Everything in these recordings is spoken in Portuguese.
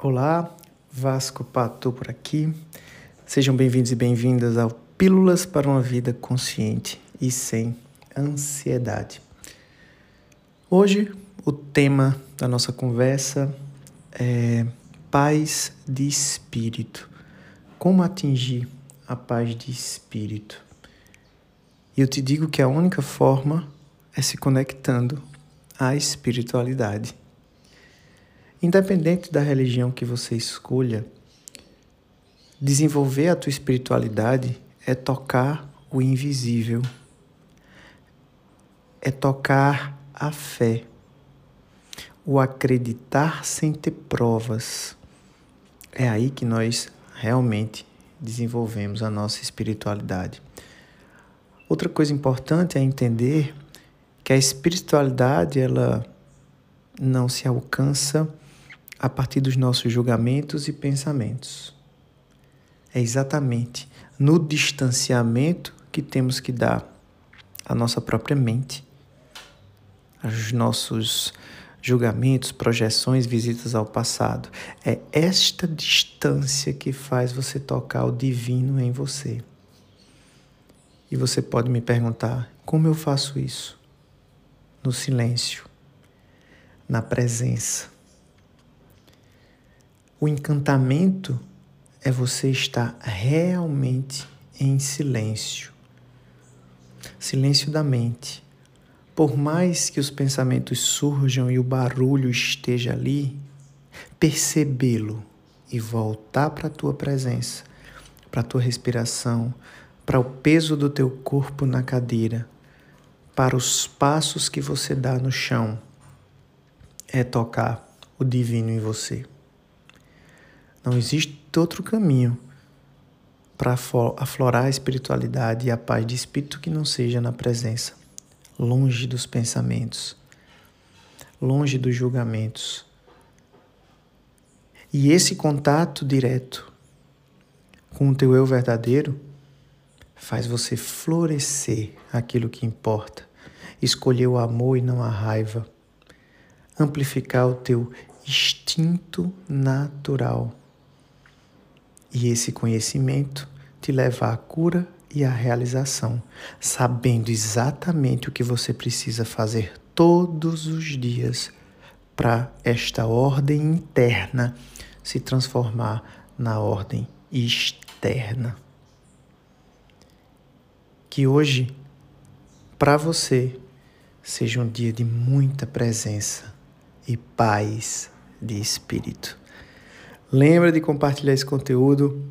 Olá, Vasco Pato por aqui. Sejam bem-vindos e bem-vindas ao Pílulas para uma Vida Consciente e Sem Ansiedade. Hoje, o tema da nossa conversa é paz de espírito. Como atingir a paz de espírito? E eu te digo que a única forma é se conectando à espiritualidade. Independente da religião que você escolha, desenvolver a tua espiritualidade é tocar o invisível, é tocar a fé, o acreditar sem ter provas. É aí que nós realmente desenvolvemos a nossa espiritualidade. Outra coisa importante é entender que a espiritualidade ela não se alcança a partir dos nossos julgamentos e pensamentos. É exatamente no distanciamento que temos que dar à nossa própria mente, aos nossos julgamentos, projeções, visitas ao passado. É esta distância que faz você tocar o divino em você. E você pode me perguntar: como eu faço isso? No silêncio, na presença o encantamento é você estar realmente em silêncio. Silêncio da mente. Por mais que os pensamentos surjam e o barulho esteja ali, percebê-lo e voltar para a tua presença, para a tua respiração, para o peso do teu corpo na cadeira, para os passos que você dá no chão, é tocar o divino em você. Não existe outro caminho para aflorar a espiritualidade e a paz de espírito que não seja na presença, longe dos pensamentos, longe dos julgamentos. E esse contato direto com o teu eu verdadeiro faz você florescer aquilo que importa, escolher o amor e não a raiva, amplificar o teu instinto natural e esse conhecimento te leva à cura e à realização, sabendo exatamente o que você precisa fazer todos os dias para esta ordem interna se transformar na ordem externa. Que hoje, para você, seja um dia de muita presença e paz de espírito. Lembra de compartilhar esse conteúdo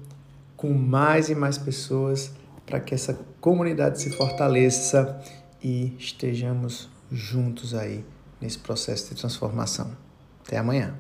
com mais e mais pessoas para que essa comunidade se fortaleça e estejamos juntos aí nesse processo de transformação. Até amanhã.